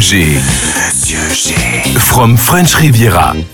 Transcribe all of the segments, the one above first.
G. From French Riviera.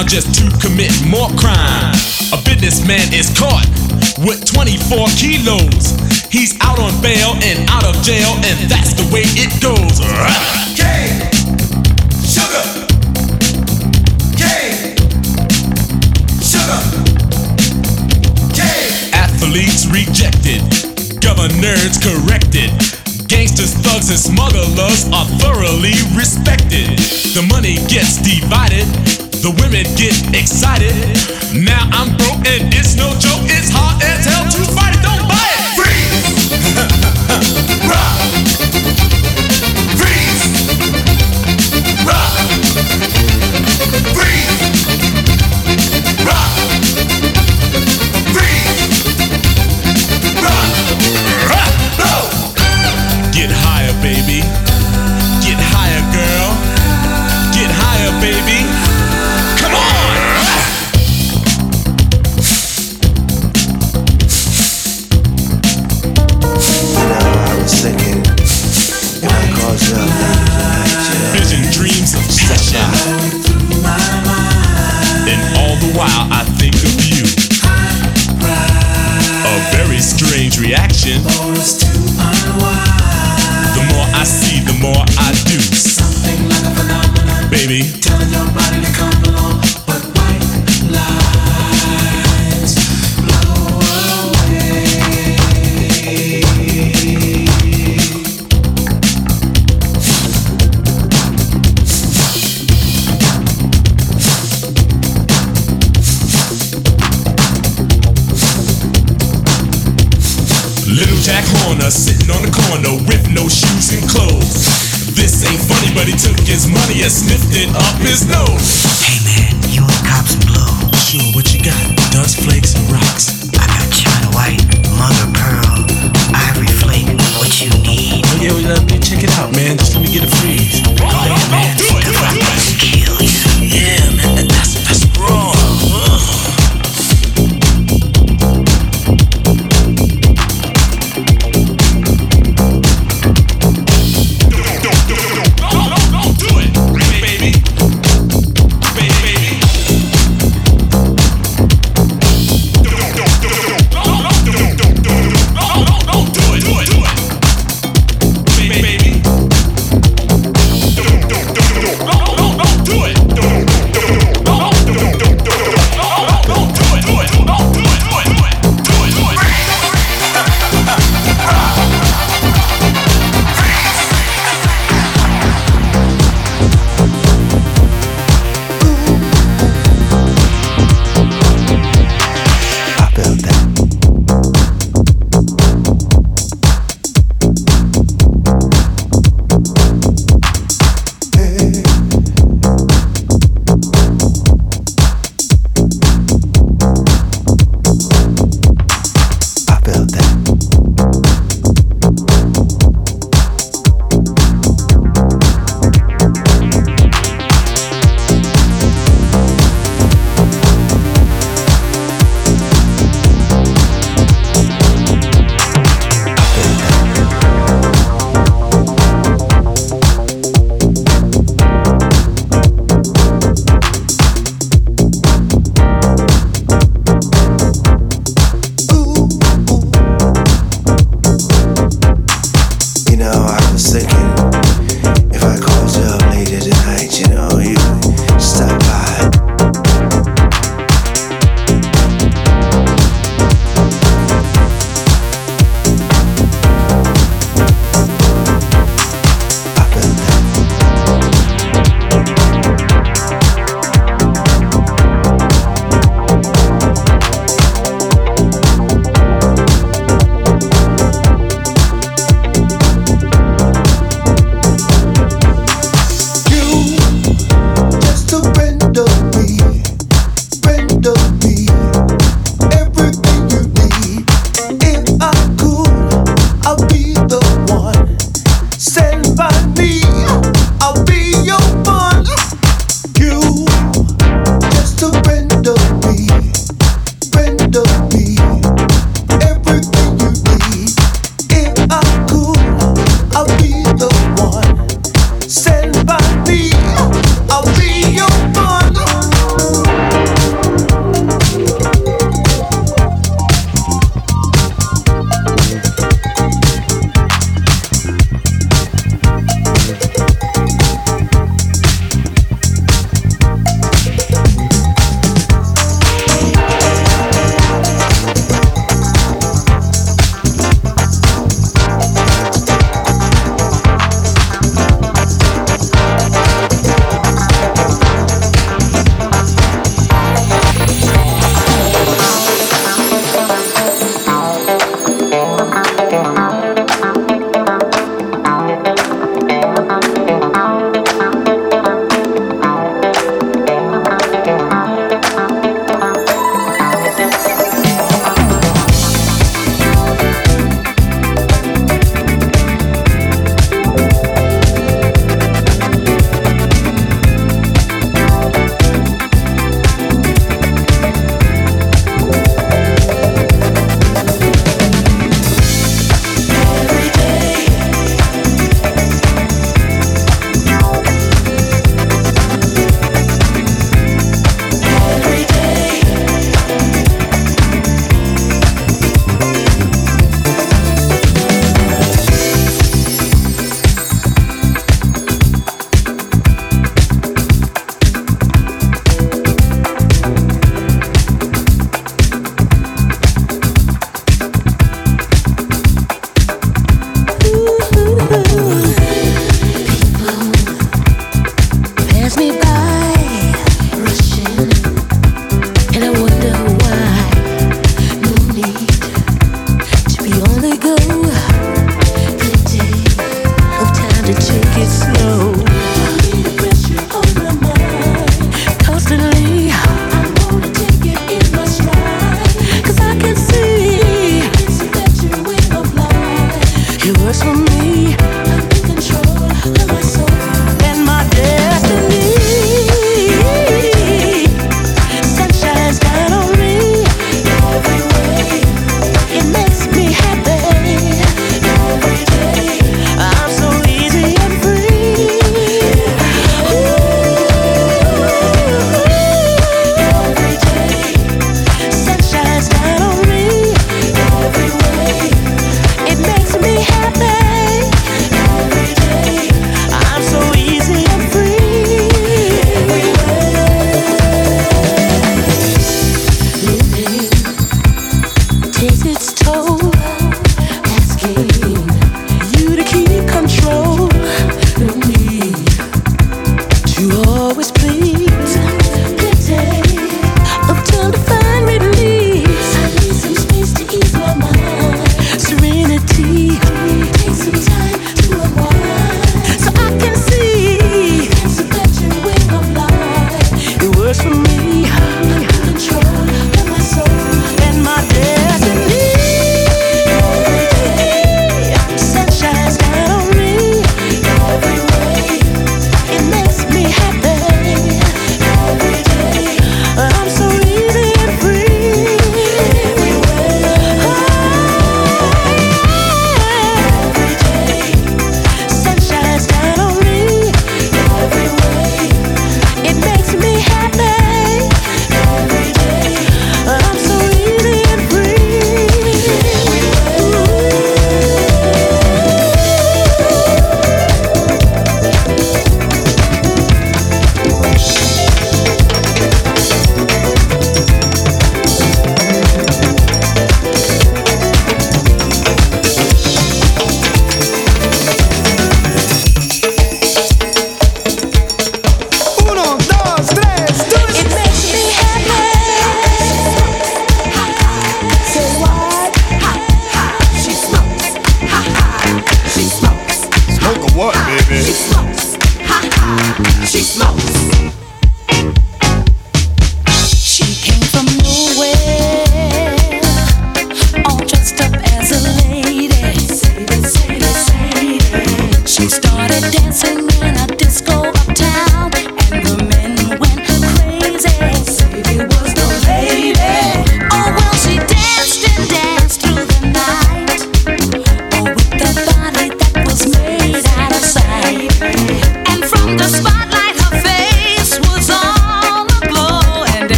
now just to commit more crime. A businessman is caught with 24 kilos. He's out on bail and out of jail, and that's the way it goes. K, sugar. K, sugar. K. Athletes rejected, governors corrected. Gangsters, thugs, and smugglers are thoroughly respected. The money gets divided the women get excited. Now I'm broke and it's no joke. It's hard as hell to fight.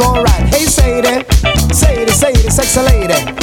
Alright. Hey, say that, say it, say it, sexy lady.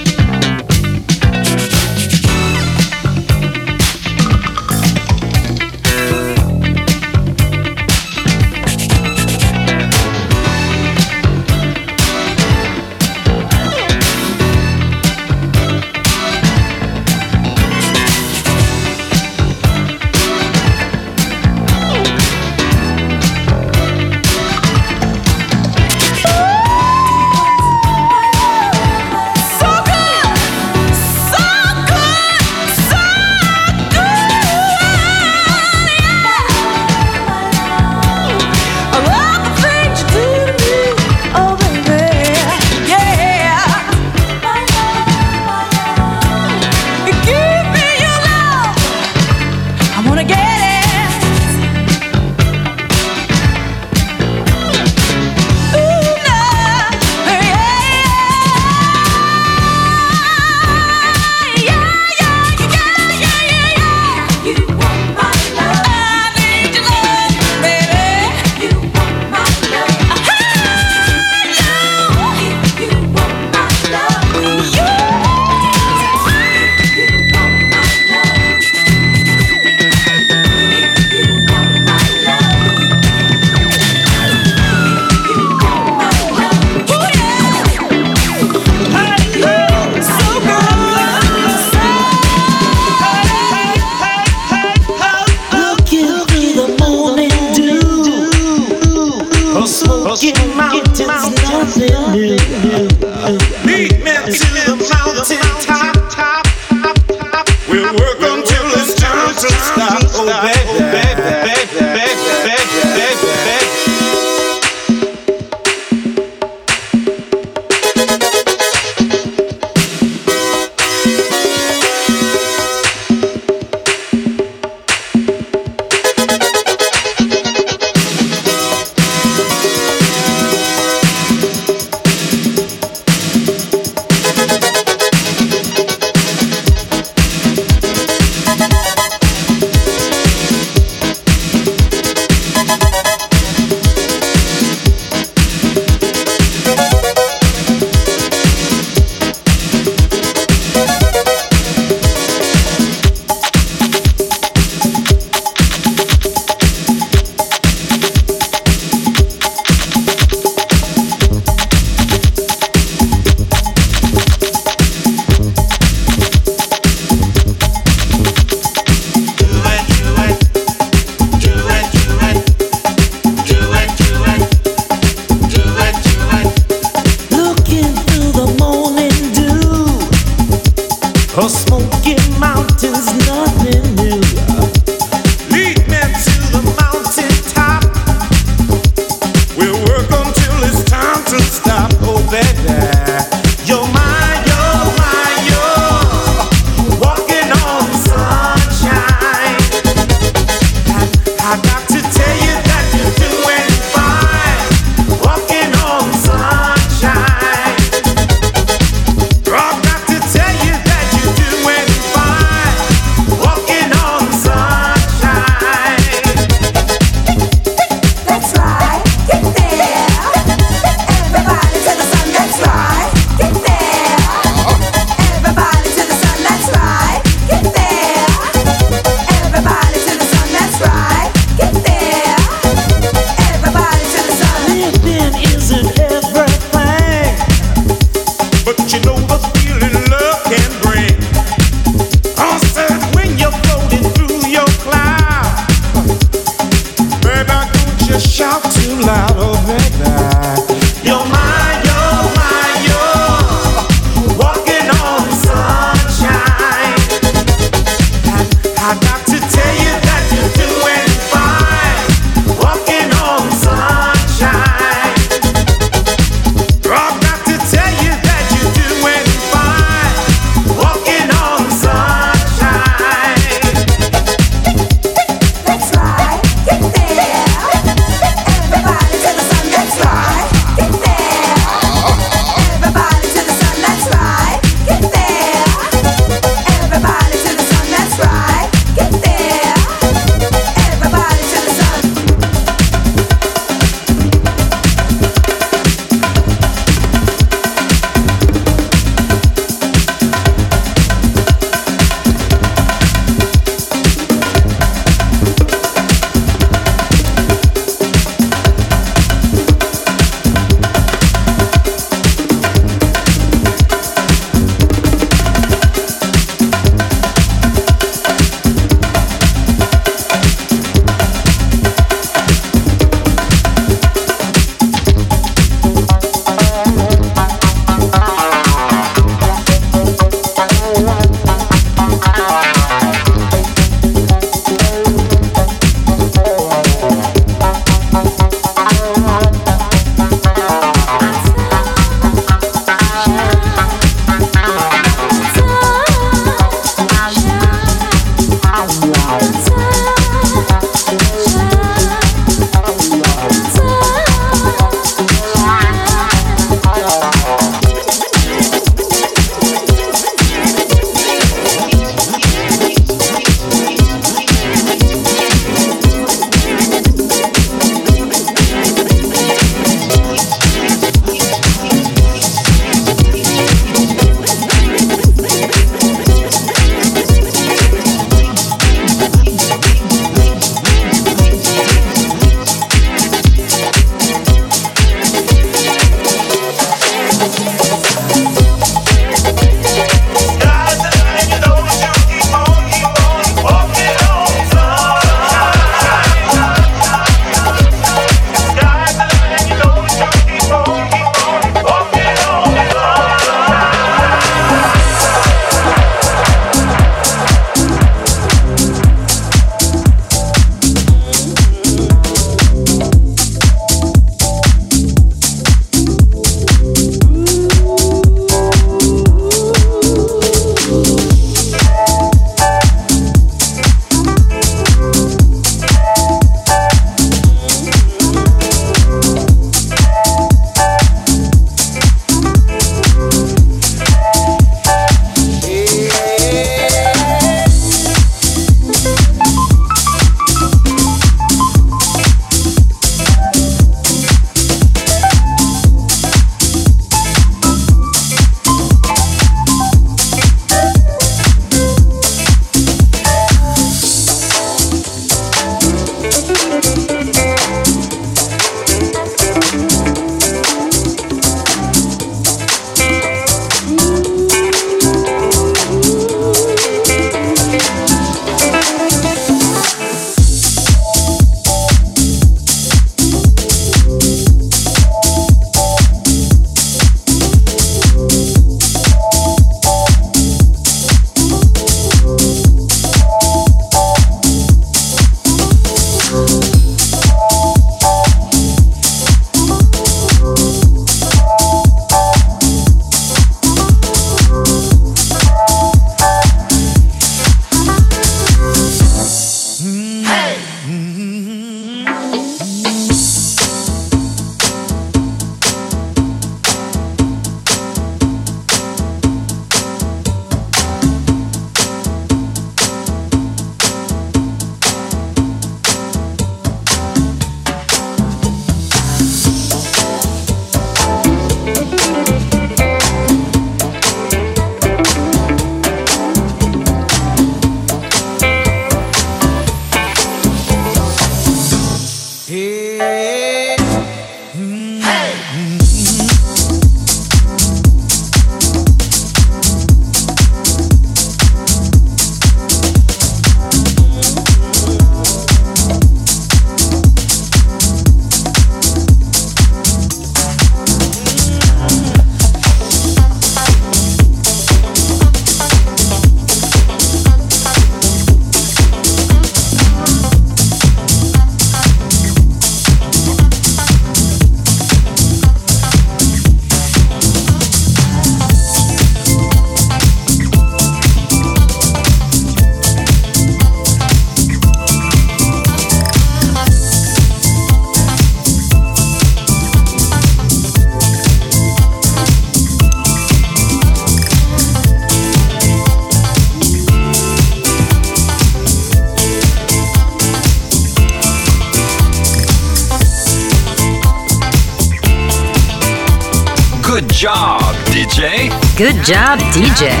Job, DJ.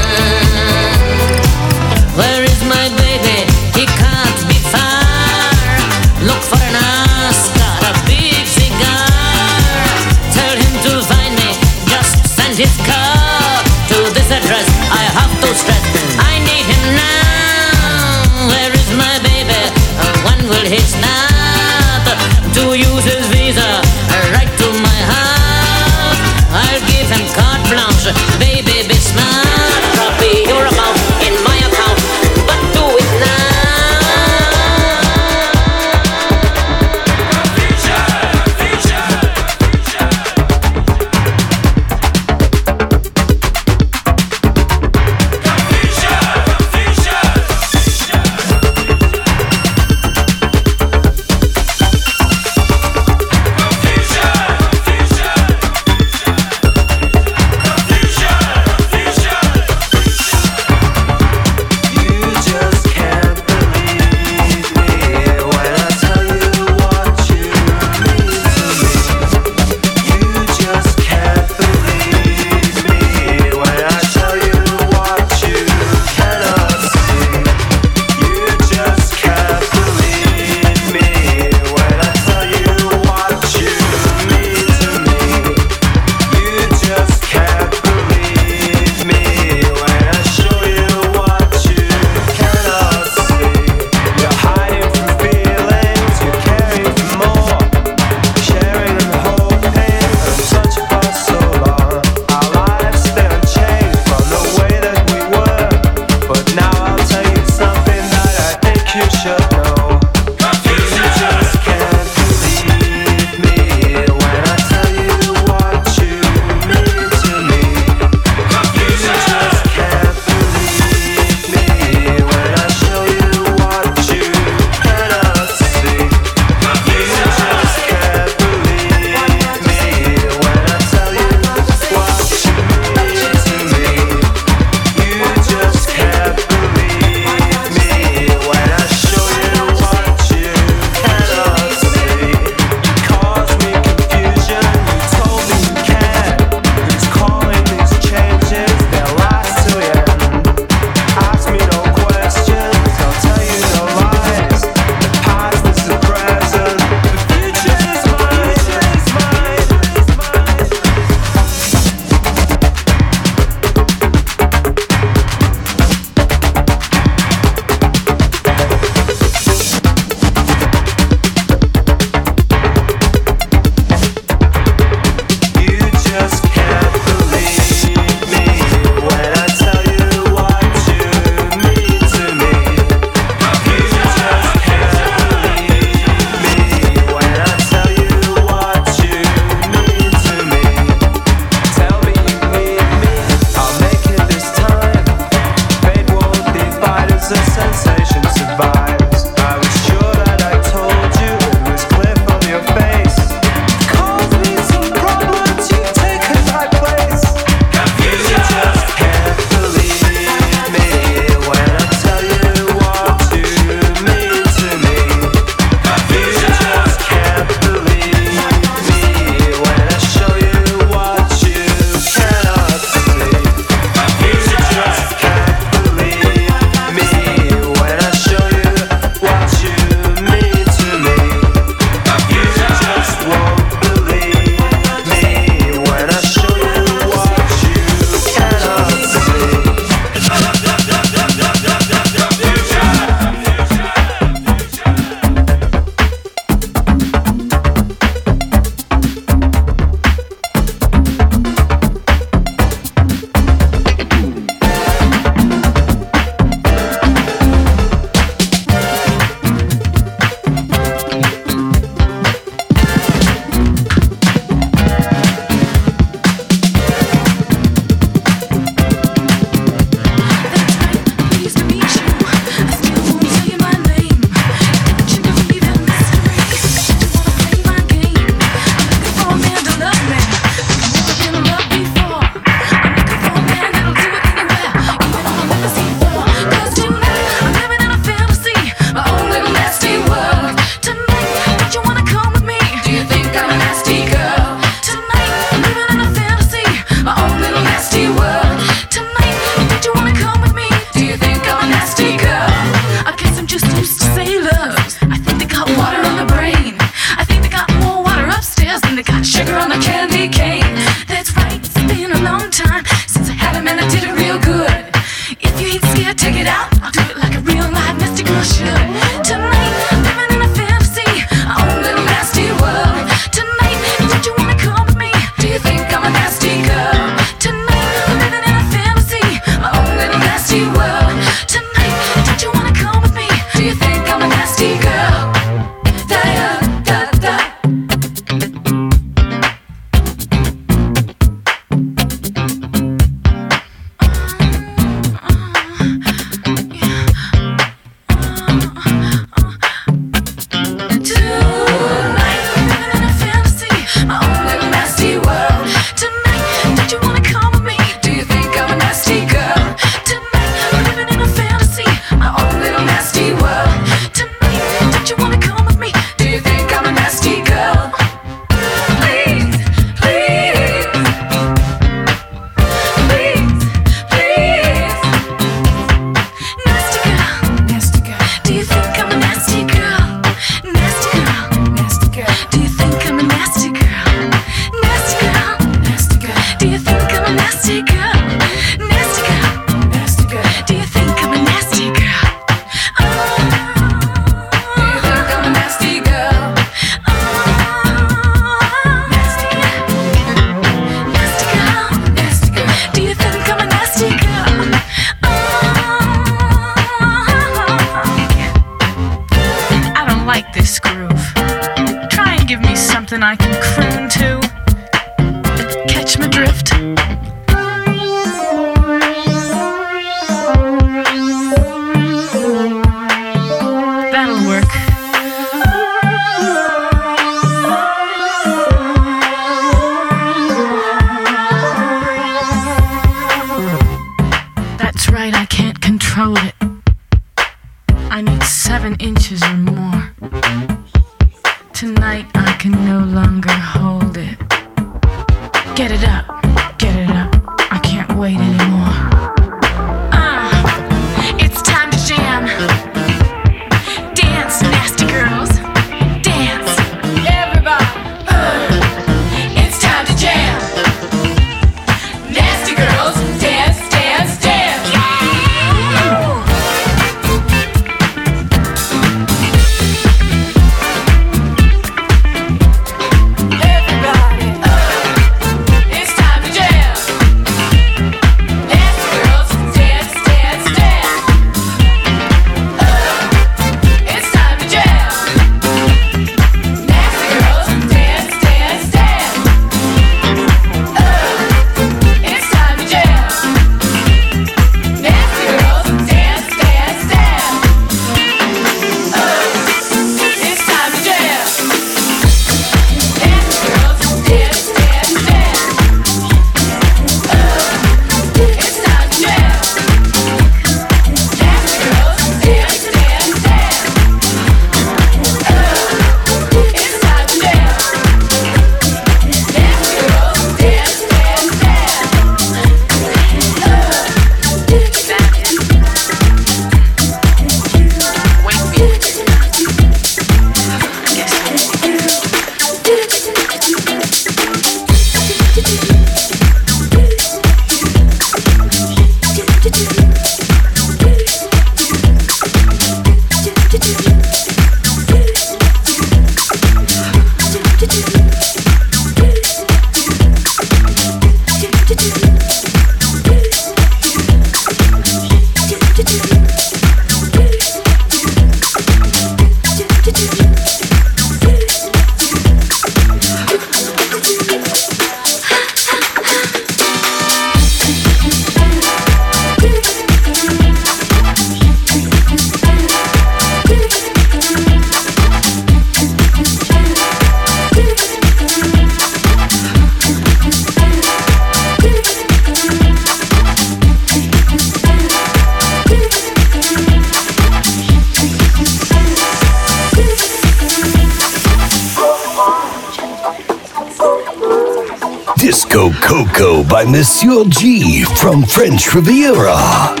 G from French Riviera.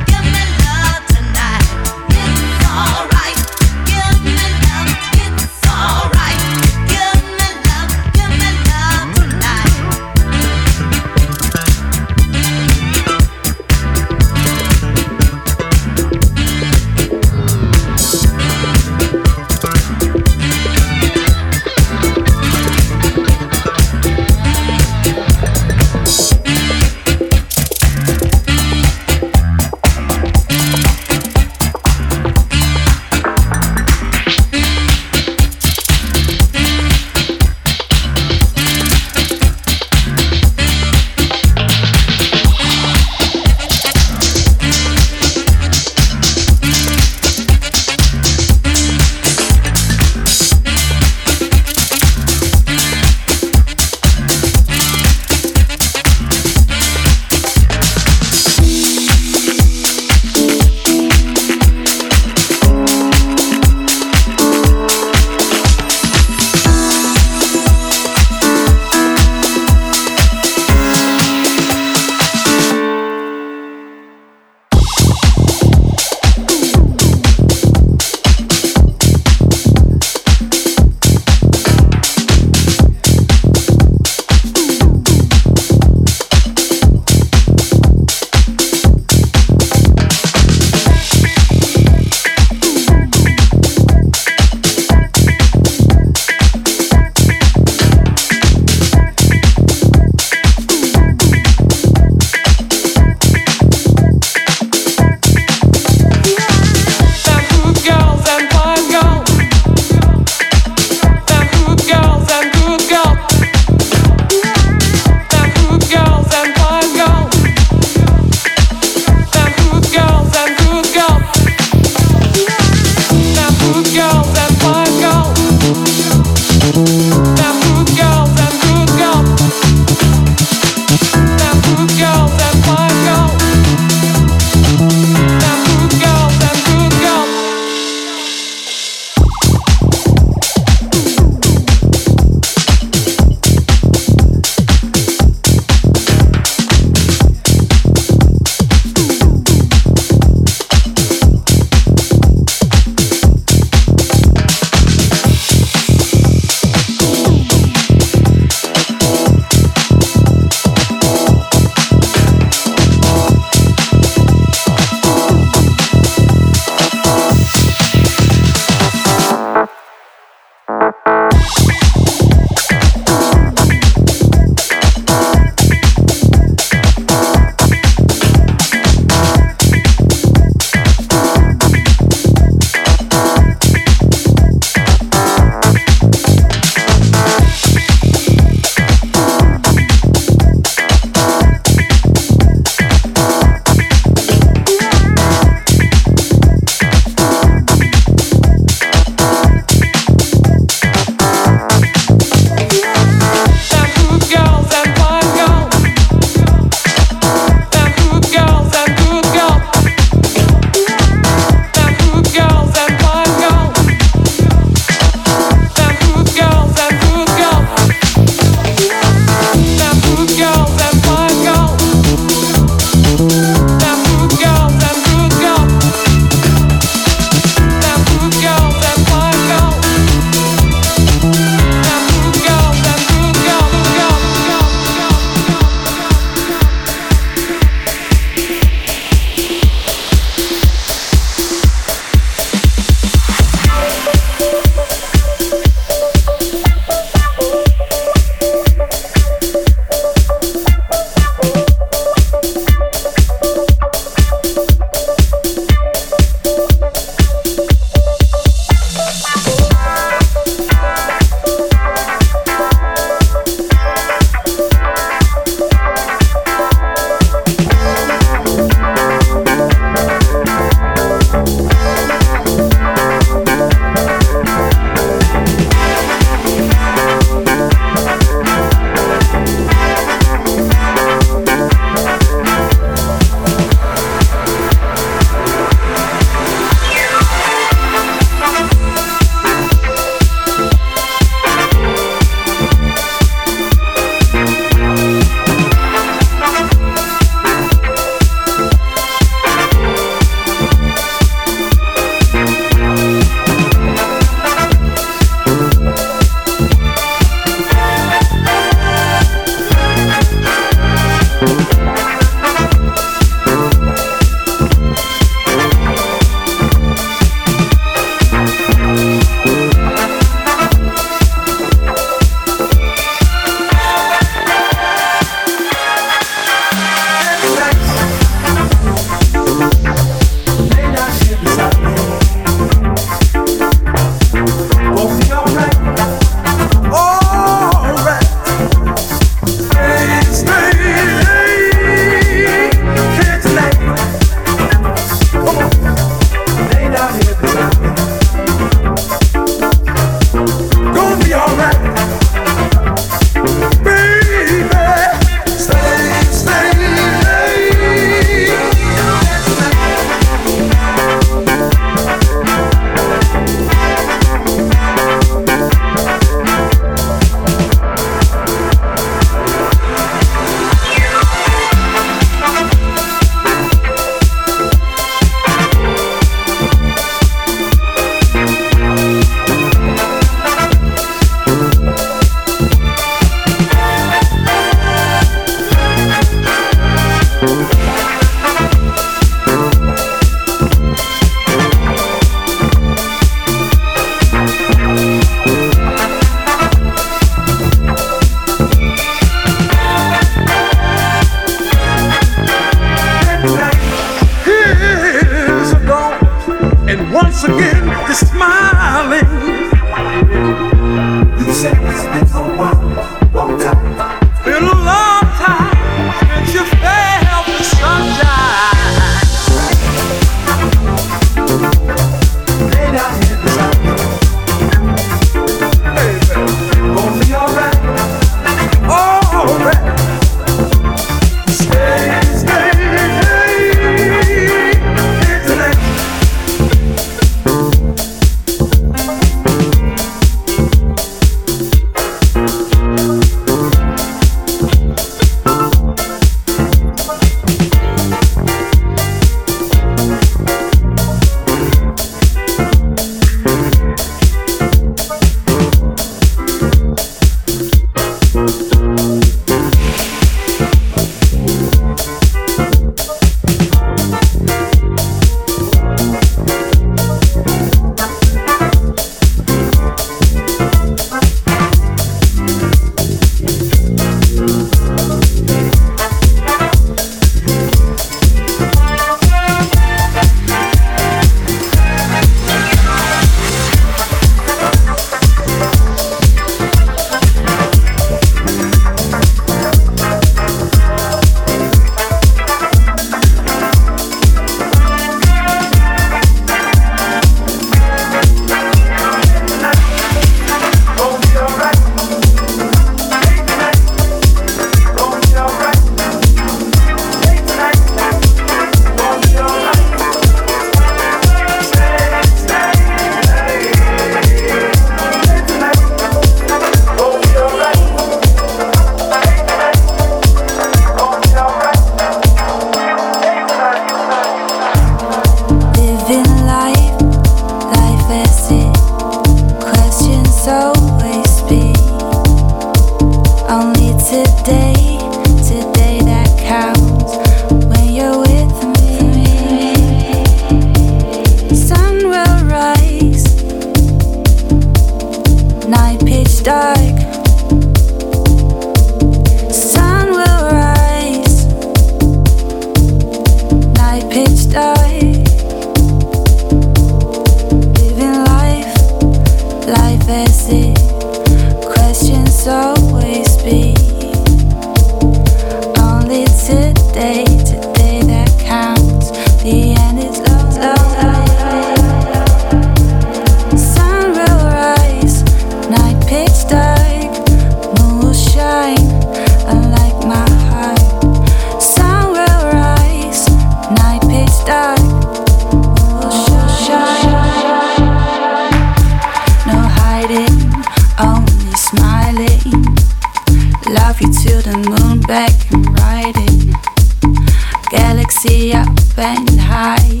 drive you to the moon, back and ride it. Galaxy up and high,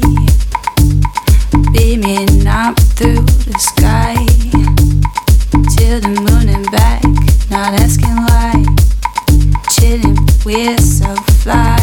beaming up through the sky to the moon and back. Not asking why, chilling, we're so fly.